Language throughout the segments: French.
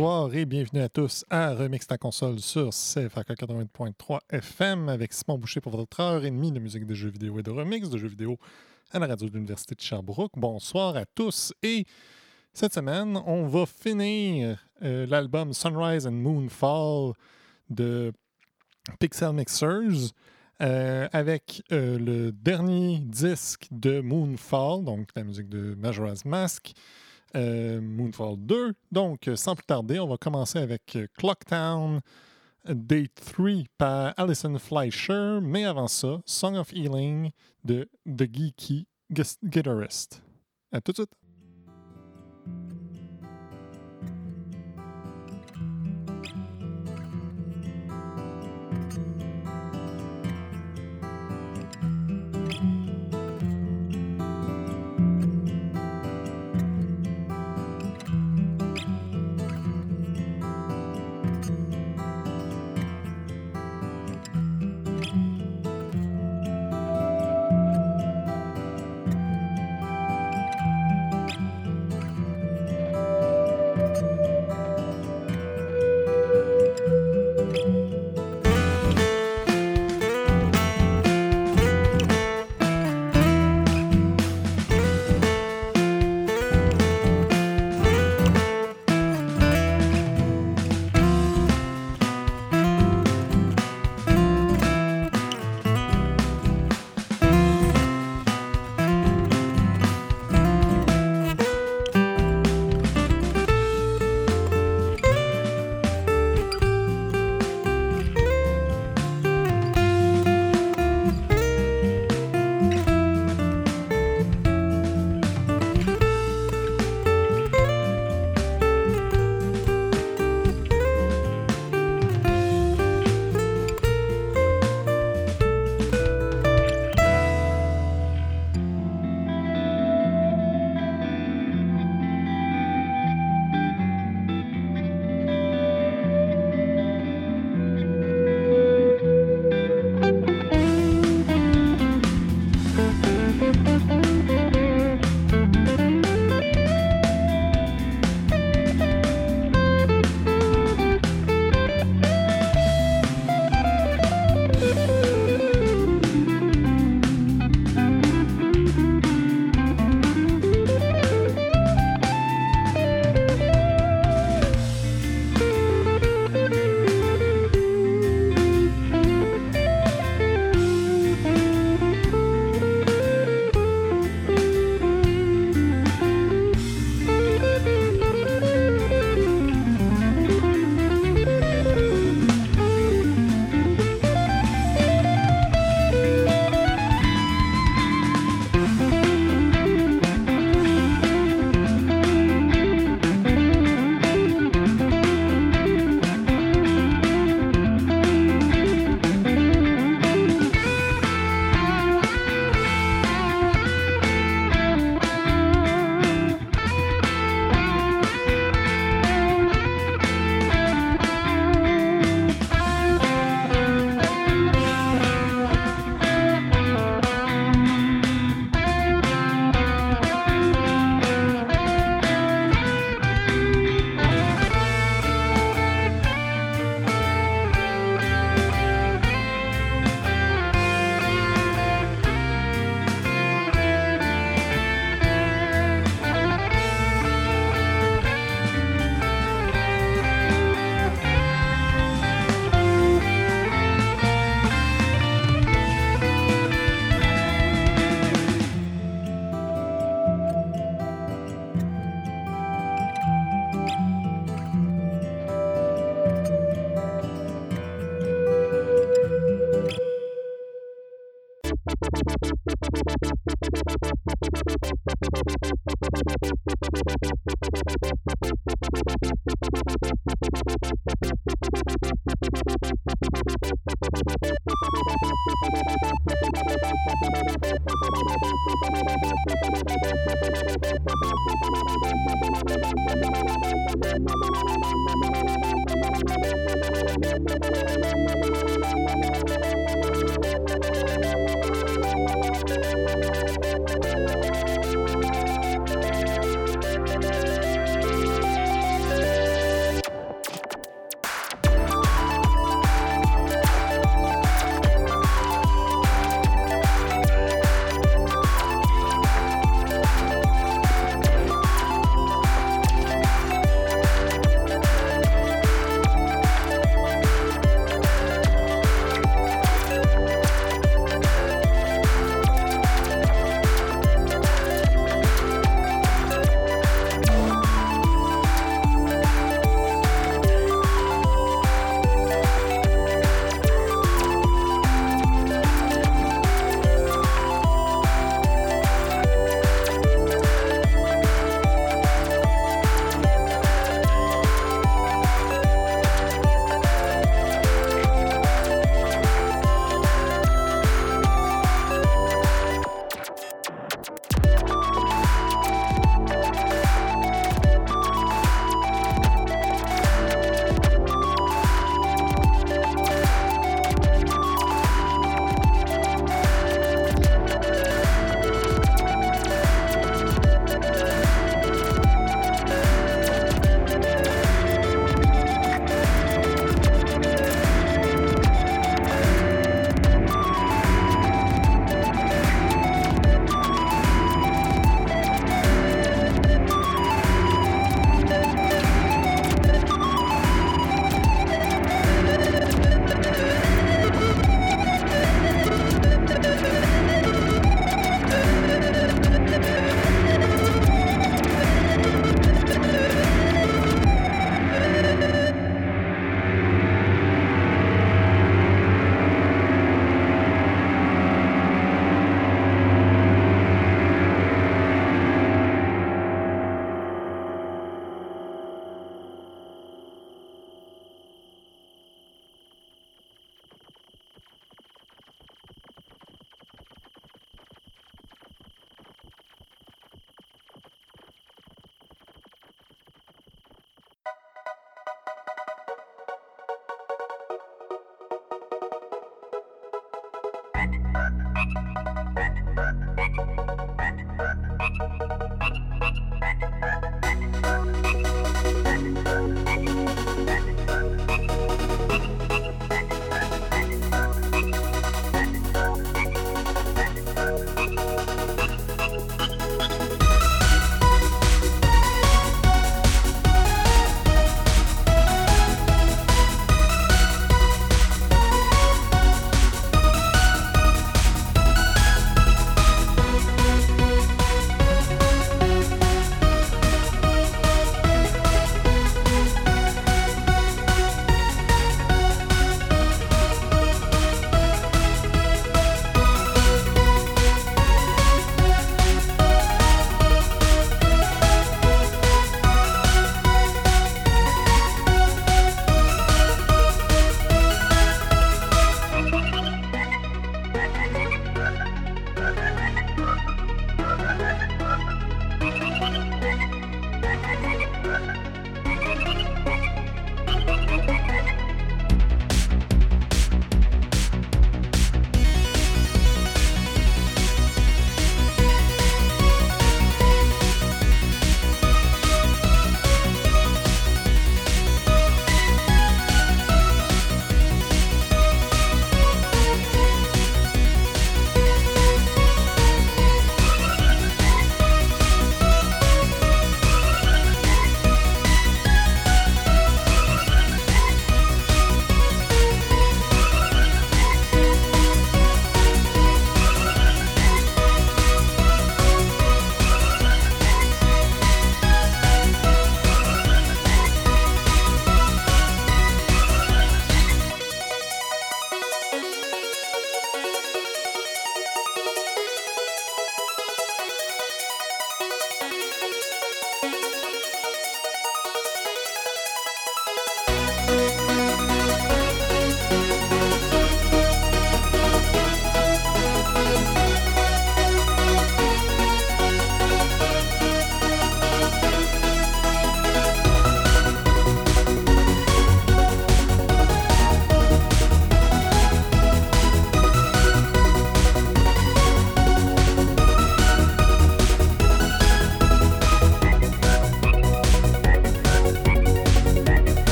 Bonsoir et bienvenue à tous à Remix ta console sur CFAK 80.3 FM avec Simon Boucher pour votre heure et demie de musique de jeux vidéo et de remix de jeux vidéo à la radio de l'Université de Sherbrooke. Bonsoir à tous et cette semaine, on va finir euh, l'album Sunrise and Moonfall de Pixel Mixers euh, avec euh, le dernier disque de Moonfall, donc la musique de Majora's Mask. Euh, Moonfall 2. Donc, sans plus tarder, on va commencer avec euh, Clocktown Day 3 par Alison Fleischer. Mais avant ça, Song of Healing de The Geeky Guitarist. À tout de suite.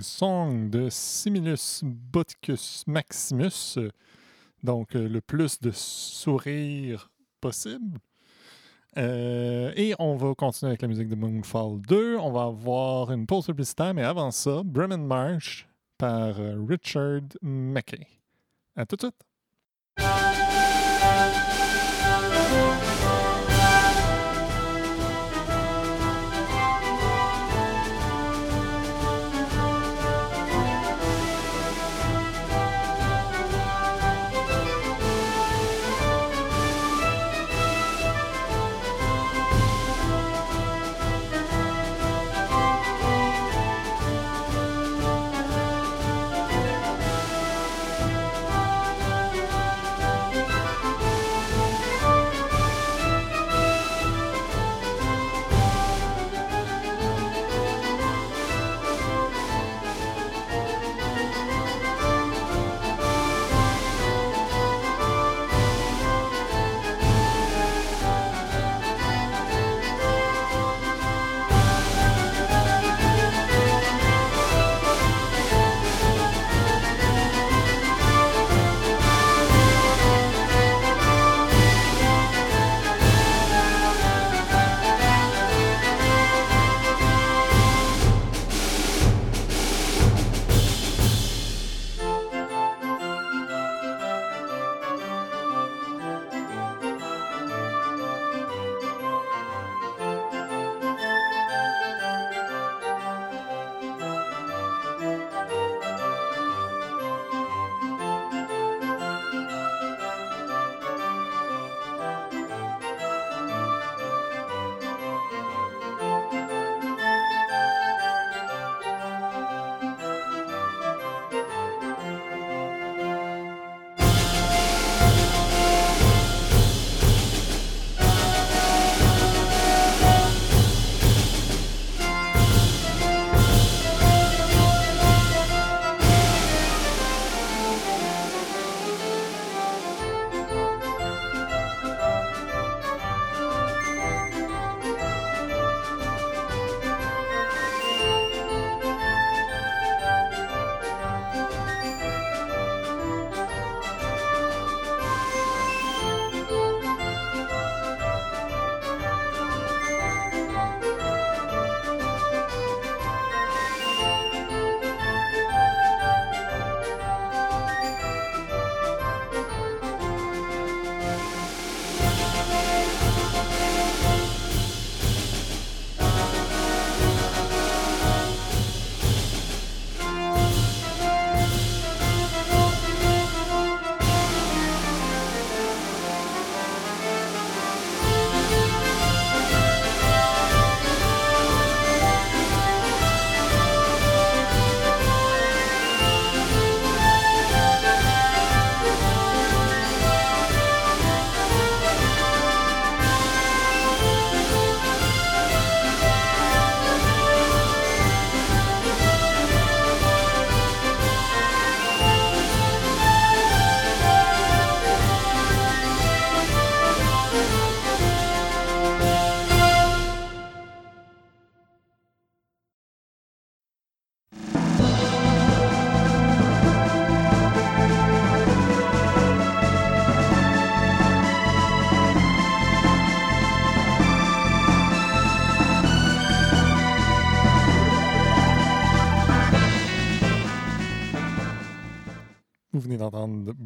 Song de Similus Boticus Maximus, donc euh, le plus de sourire possible. Euh, et on va continuer avec la musique de Moonfall 2. On va avoir une pause publicitaire, mais avant ça, Bremen March par euh, Richard McKay. À tout de suite.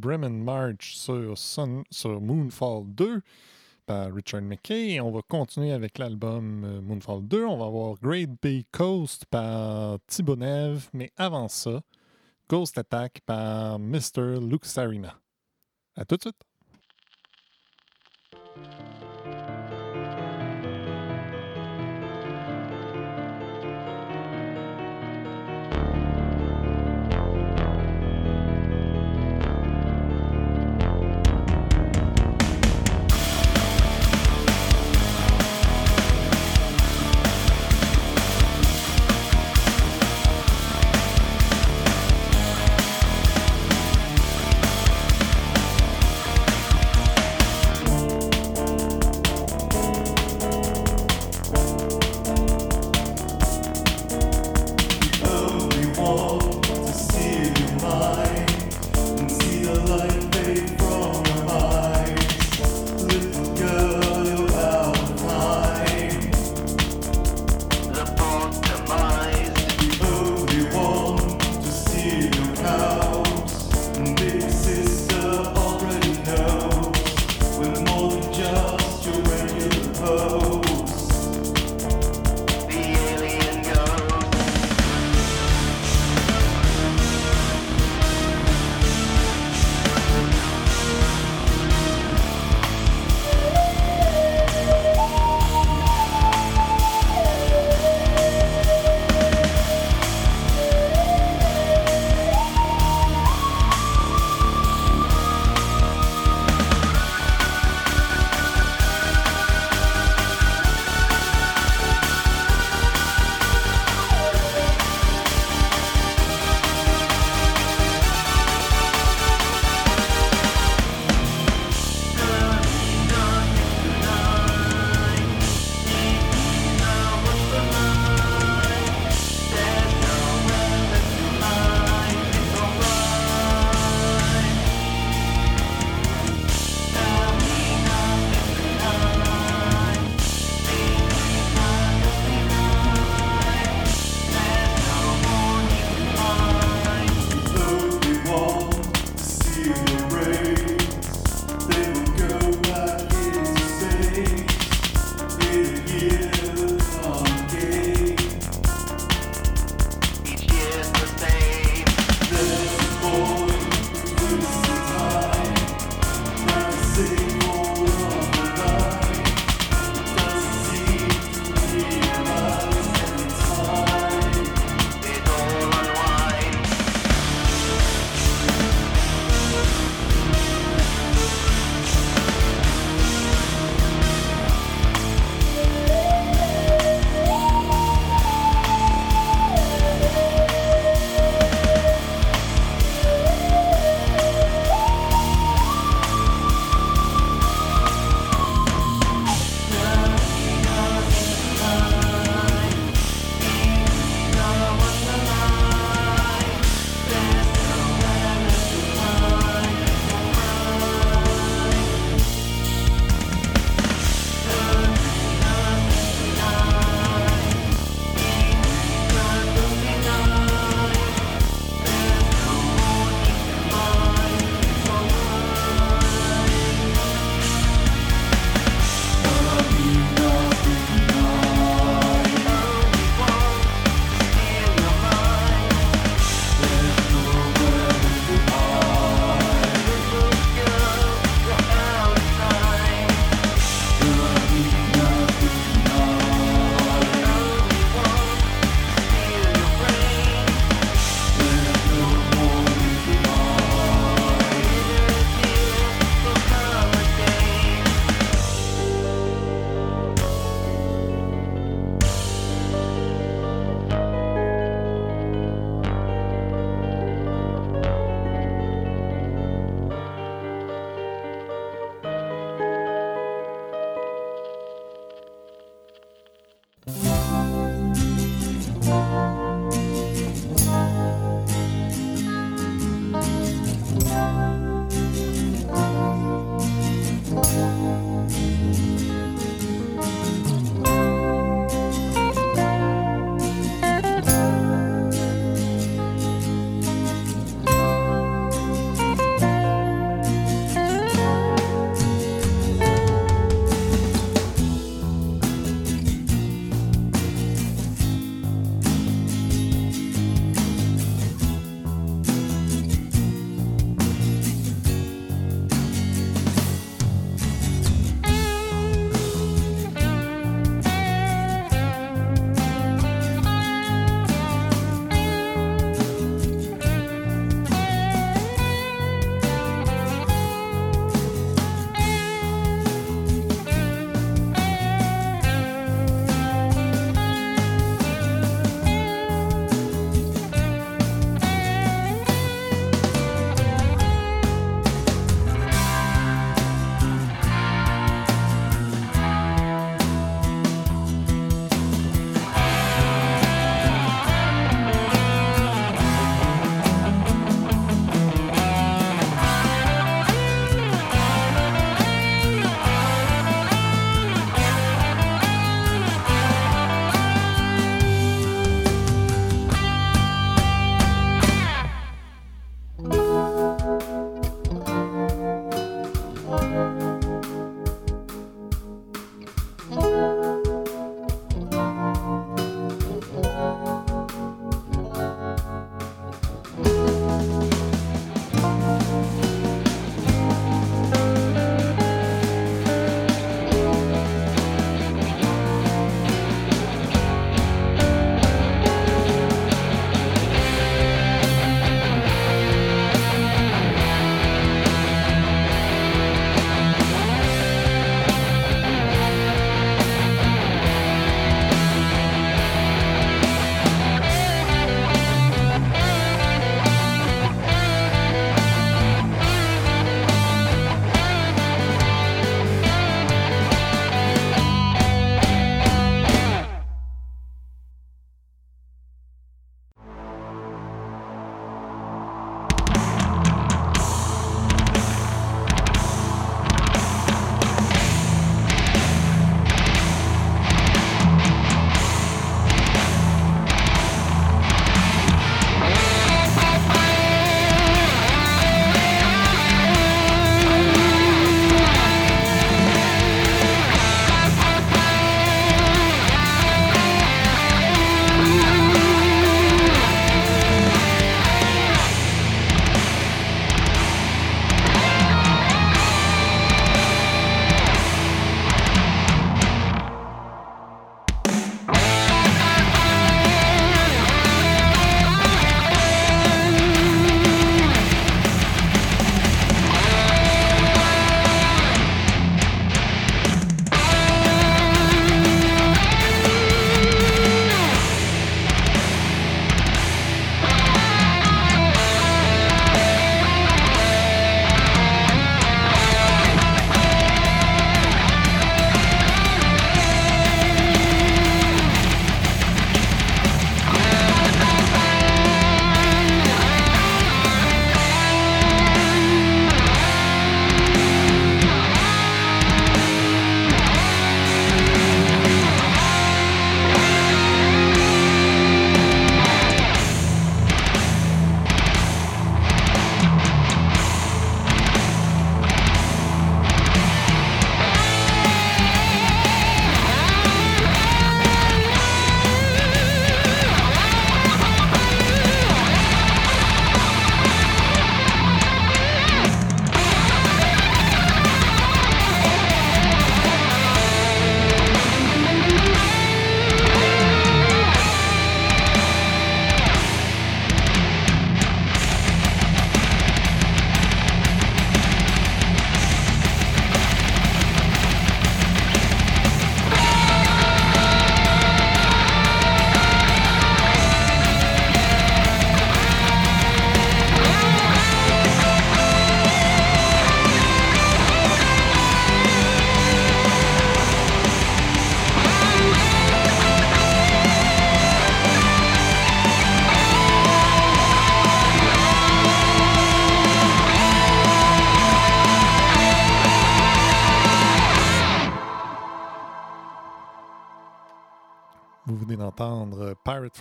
Bremen March sur, Moonfall 2 par Richard McKay. on va continuer avec l'album euh, Moonfall 2. On va avoir Great Bay Coast par Thibonev, mais avant ça, Ghost Attack par Mr. Luxarina. À tout de suite!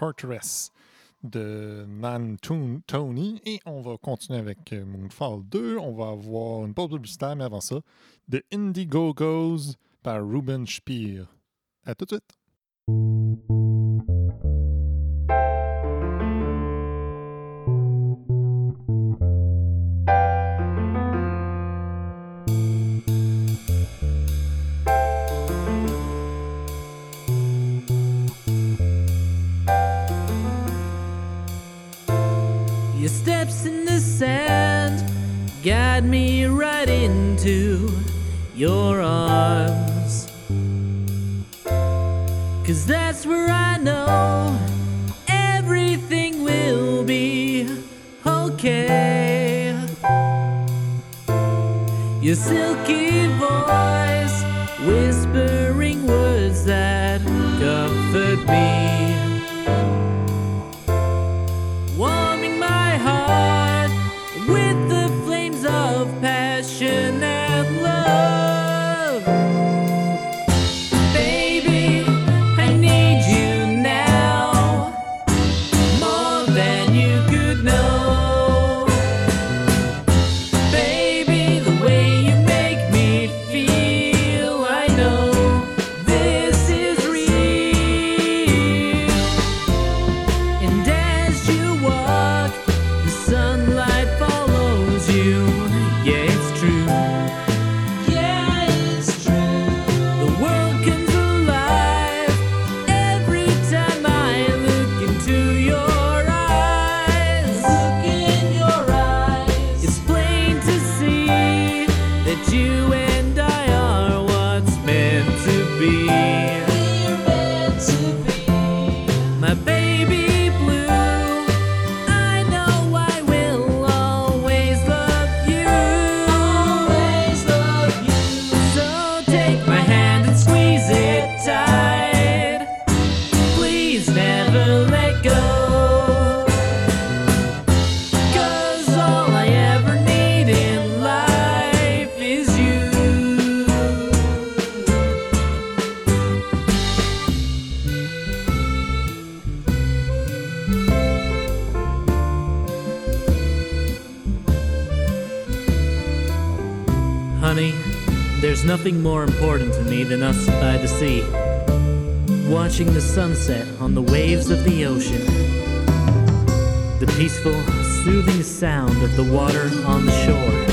Fortress de Nan Tony et on va continuer avec Moonfall 2. On va avoir une pause publicitaire, mais avant ça, The Indiegogo's par Ruben Speer. À tout de suite! You're than us by the sea, watching the sunset on the waves of the ocean, the peaceful, soothing sound of the water on the shore.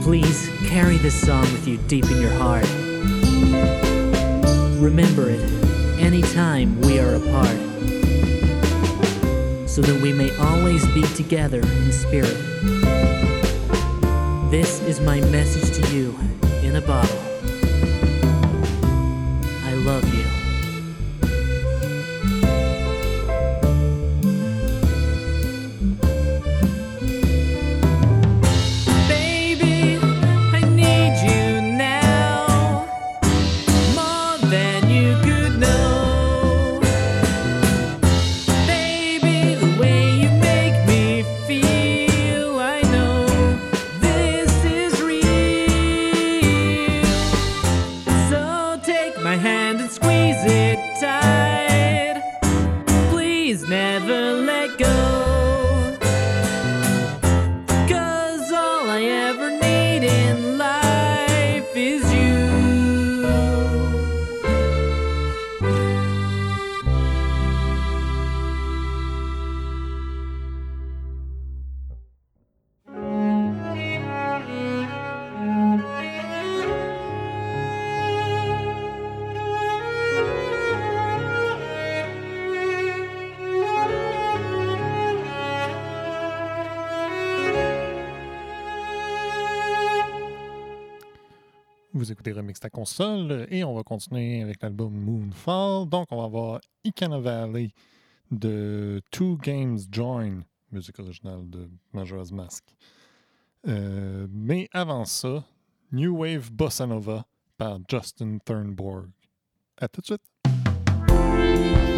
Please carry this song with you deep in your heart. Remember it anytime we are apart so that we may always be together in spirit. This is my message to you in a bottle. I love you. Console et on va continuer avec l'album Moonfall. Donc, on va avoir Ikana Valley de Two Games Join, musique originale de Majora's Mask. Euh, mais avant ça, New Wave Bossa Nova par Justin Thurnborg. À tout de suite!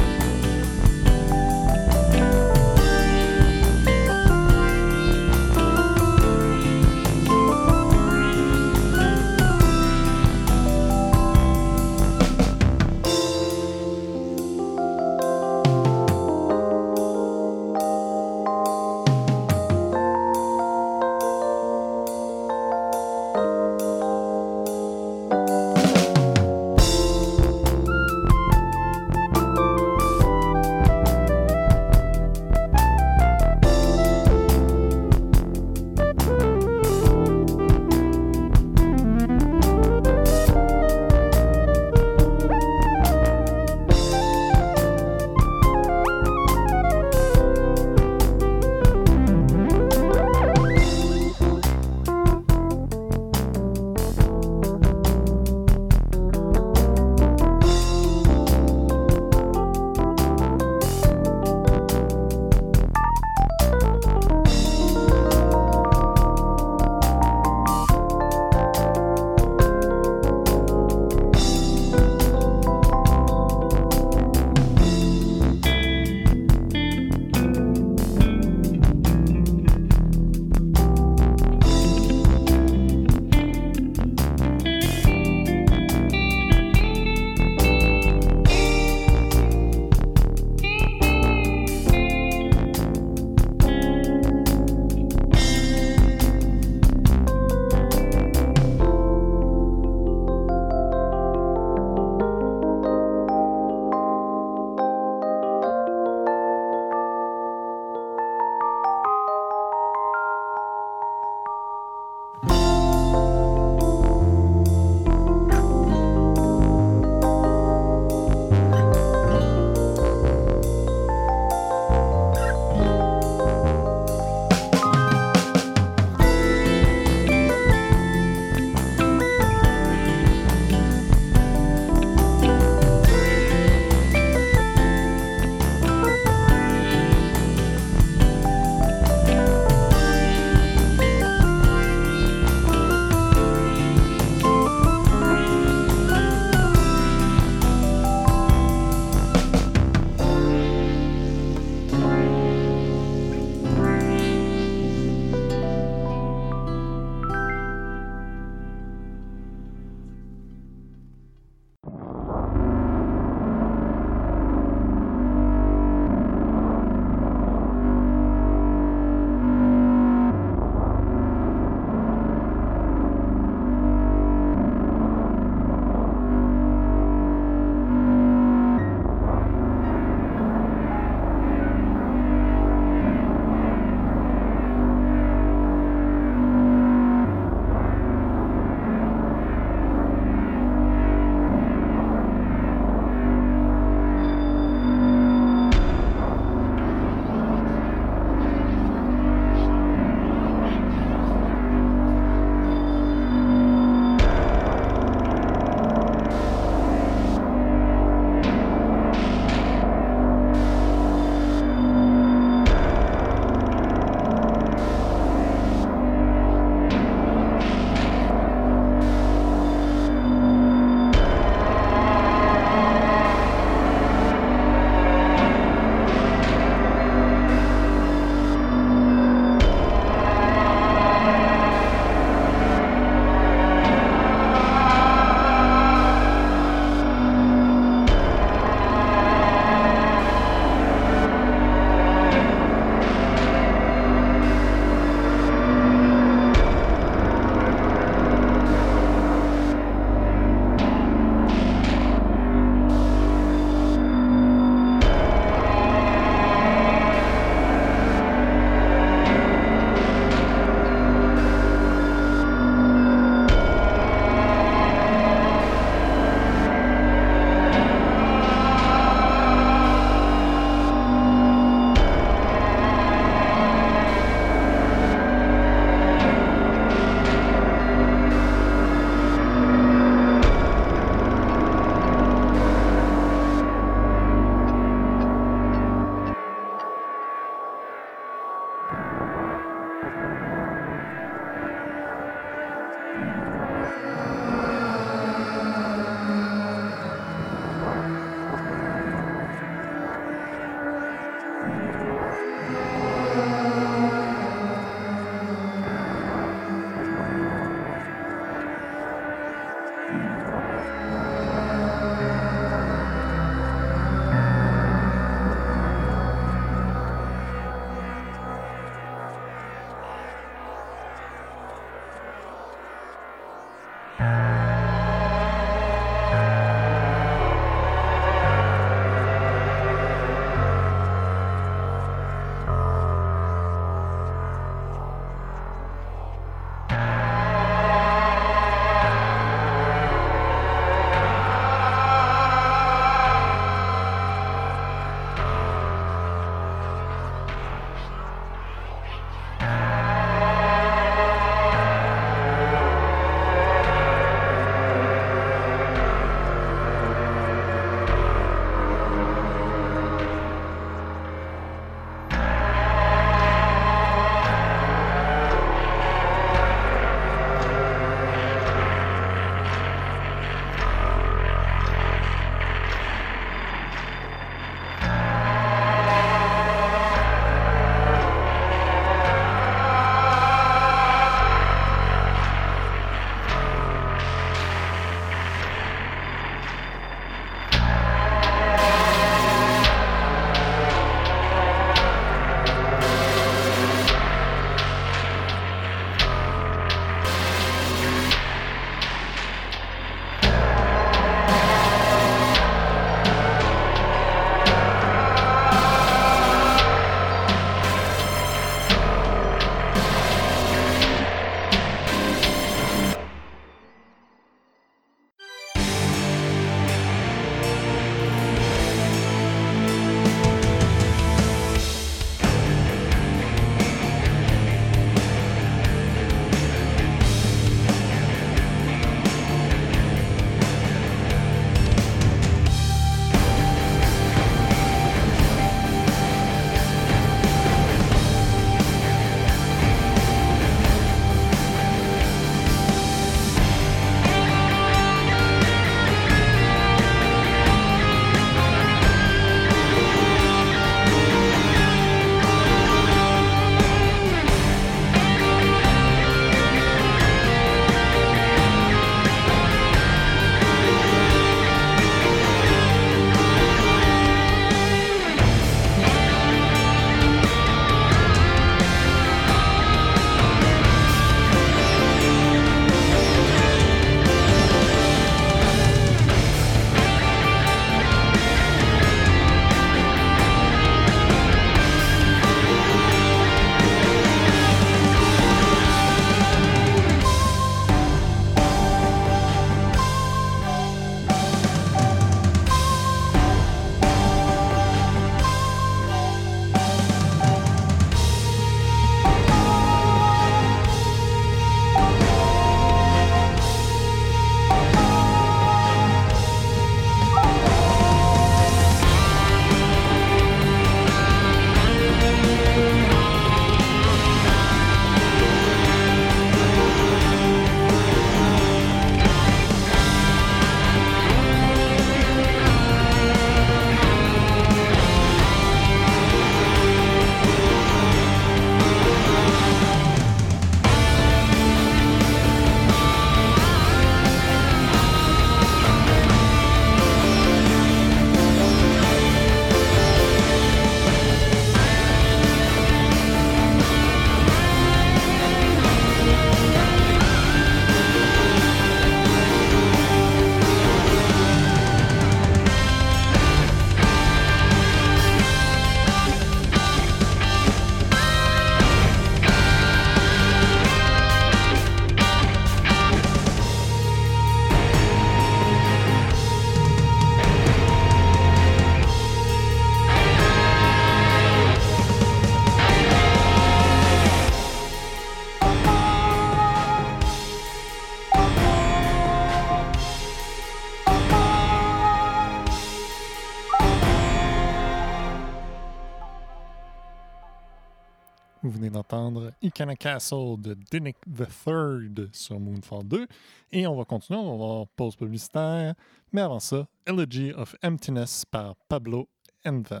Vous venez d'entendre Ikana Castle de Dinnick III sur Moonfall 2. Et on va continuer, on va avoir pause publicitaire. Mais avant ça, Elegy of Emptiness par Pablo Enver.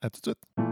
À tout de suite.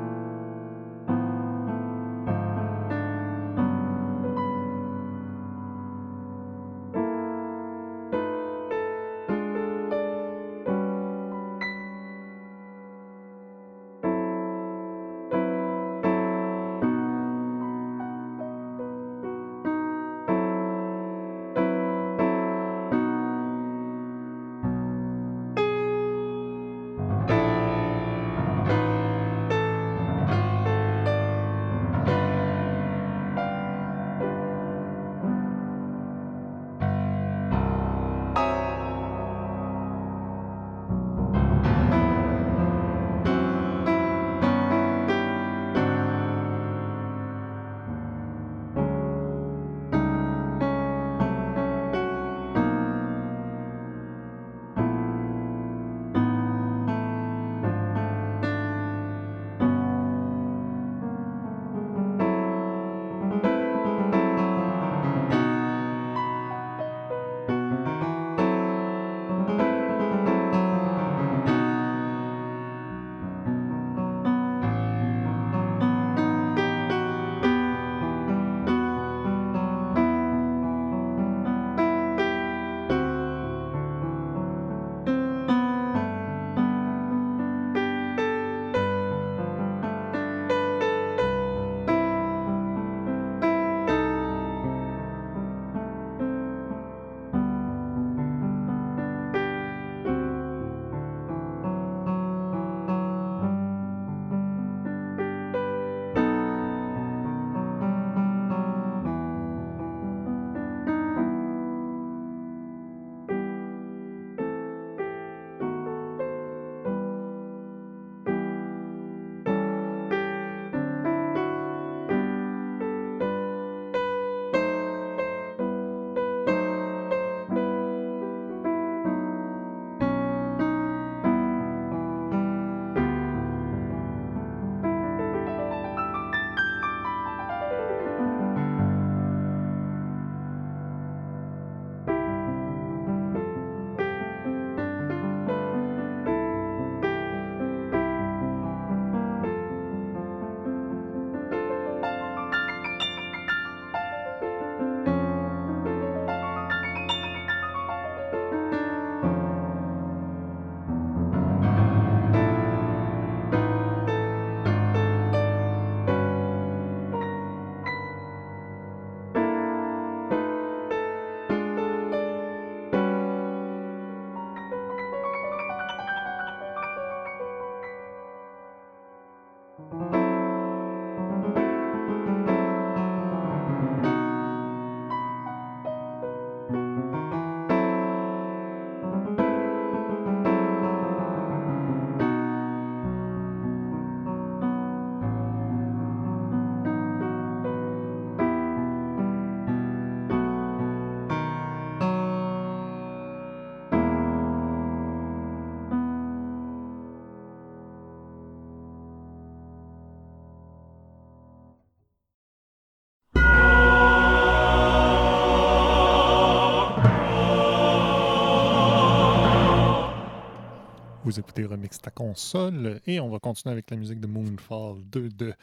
Vous écoutez Remix ta console et on va continuer avec la musique de Moonfall 2 de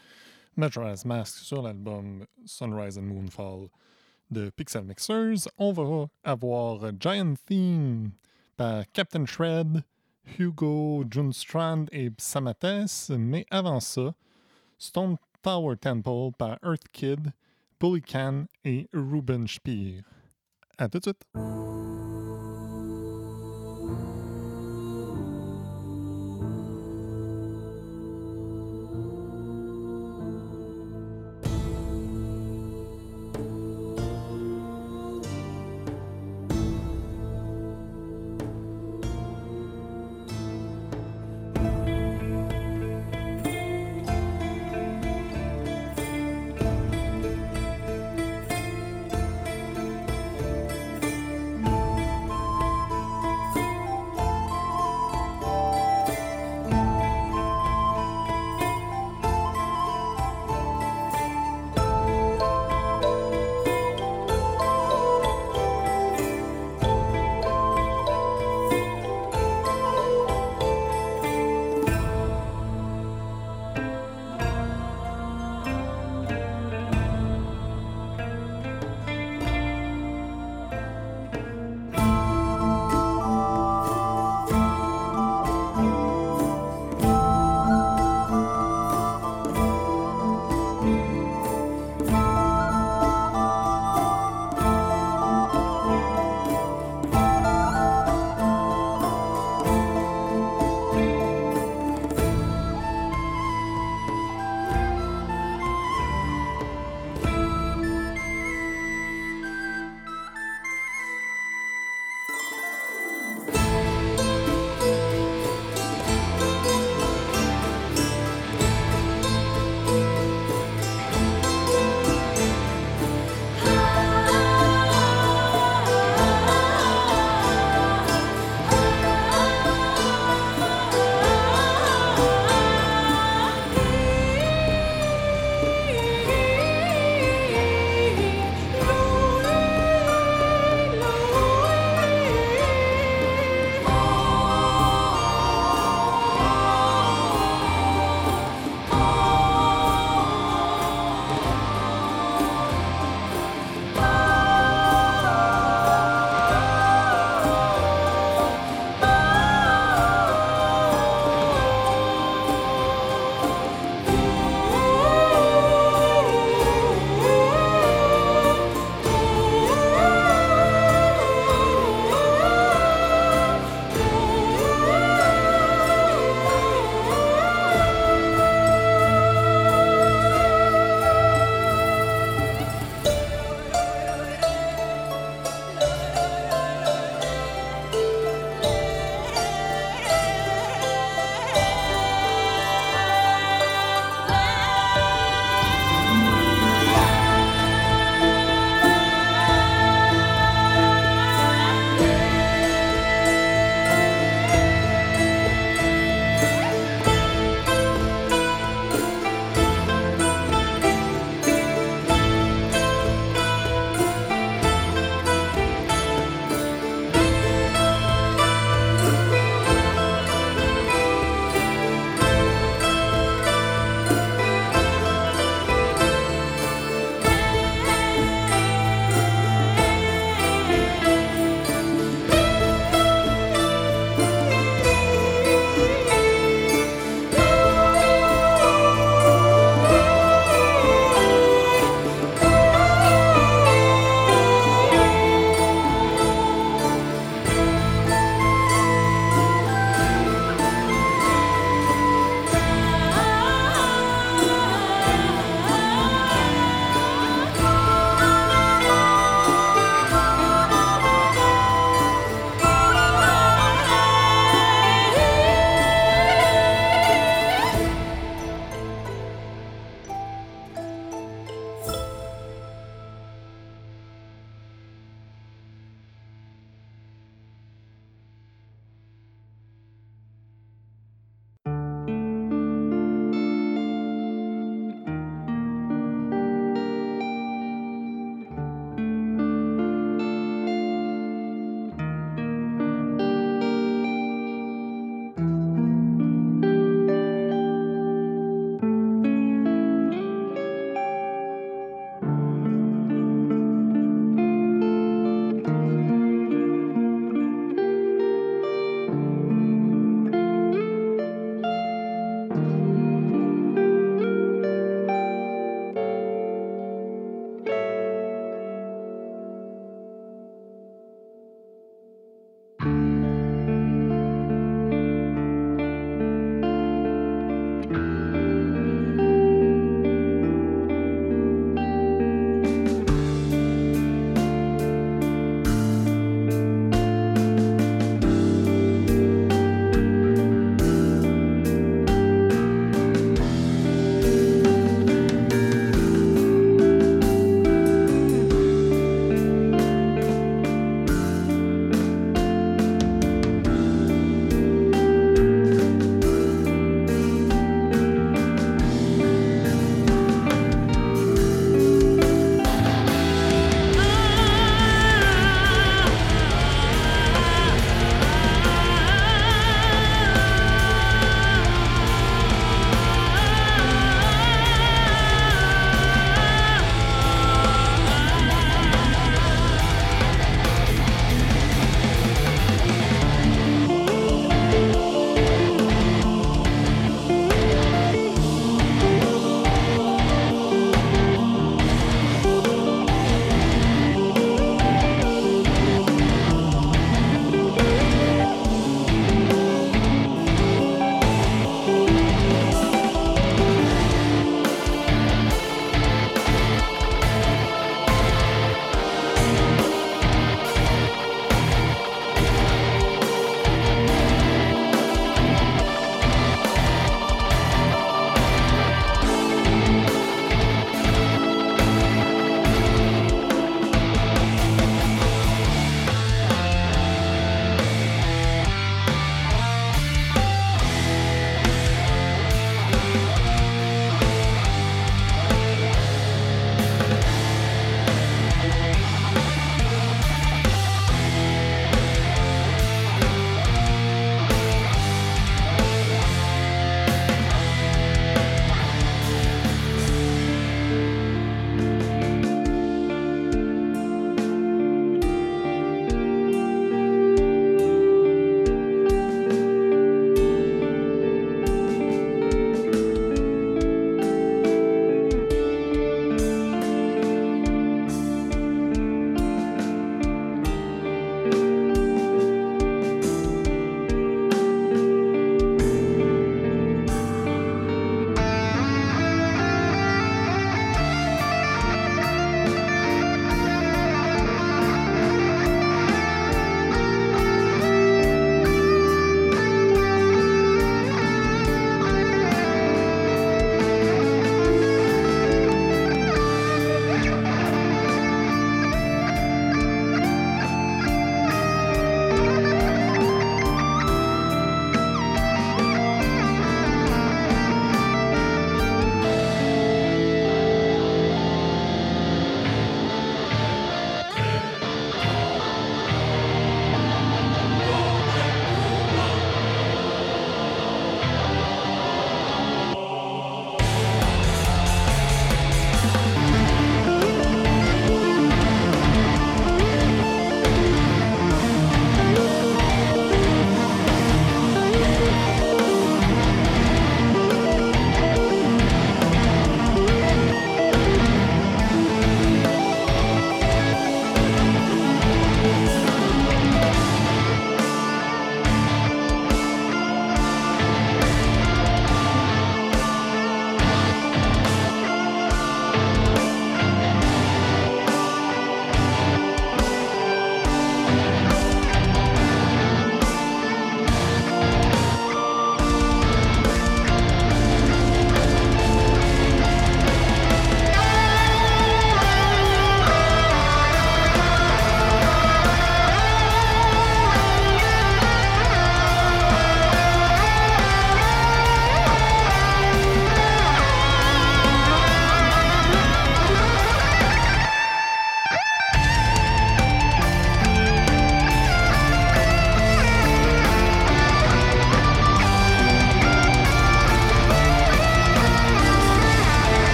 Majora's Mask sur l'album Sunrise and Moonfall de Pixel Mixers. On va avoir Giant Theme par Captain Shred, Hugo Junstrand et Samates, mais avant ça, Stone Tower Temple par Earth Kid, Bully Can et Ruben Speer. À tout de suite!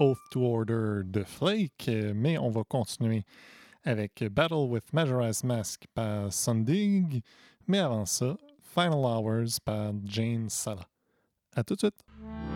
Oath to Order de Flake, mais on va continuer avec Battle with Majora's Mask par Sundig, mais avant ça, Final Hours par James Sala. À tout de suite!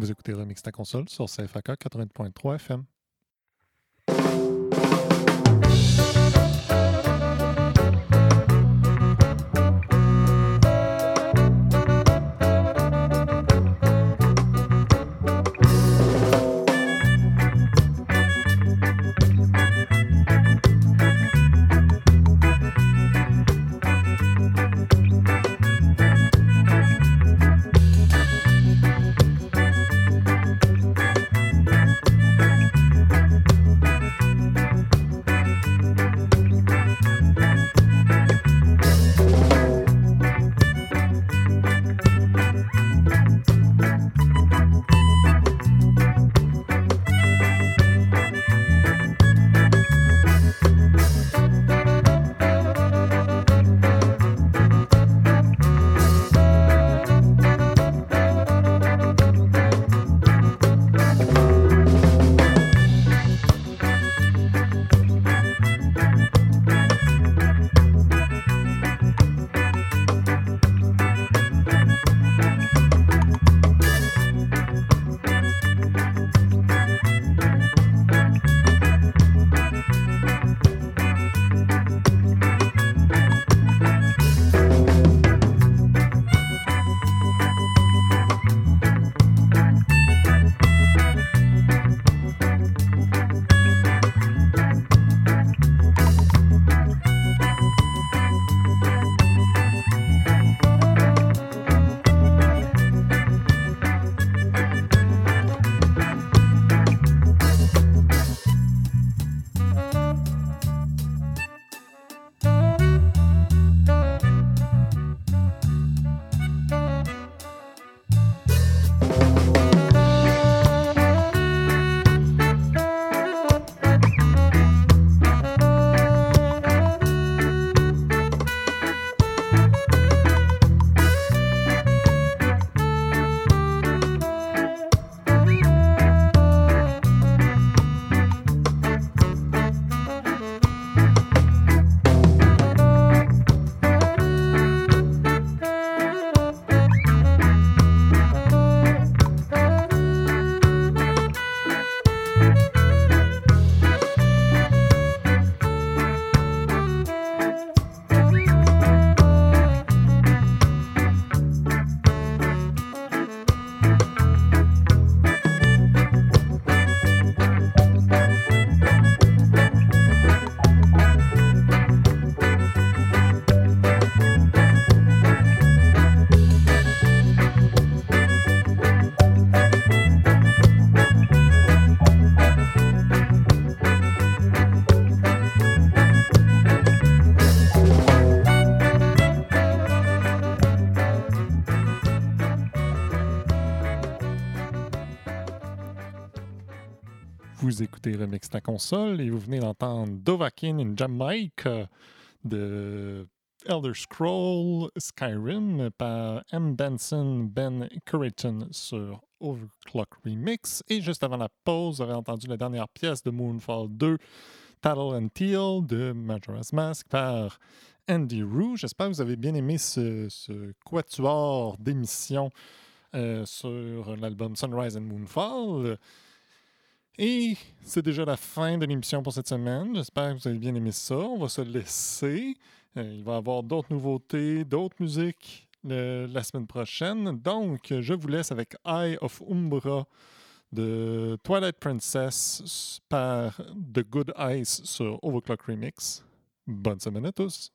Vous écoutez Remix ta console sur CFAK 80.3 FM. Écoutez Remix ta console et vous venez d'entendre Dovahkiin in Jamaica de Elder Scroll Skyrim par M. Benson Ben Curriton sur Overclock Remix. Et juste avant la pause, vous avez entendu la dernière pièce de Moonfall 2, Tattle and Teal de Majora's Mask par Andy Rue. J'espère que vous avez bien aimé ce, quatuor d'émissions euh, sur l'album Sunrise and Moonfall. Et c'est déjà la fin de l'émission pour cette semaine. J'espère que vous avez bien aimé ça. On va se laisser. Euh, il va y avoir d'autres nouveautés, d'autres musiques la semaine prochaine. Donc, je vous laisse avec Eye of Umbra de Twilight Princess par The Good Ice sur Overclock Remix. Bonne semaine à tous!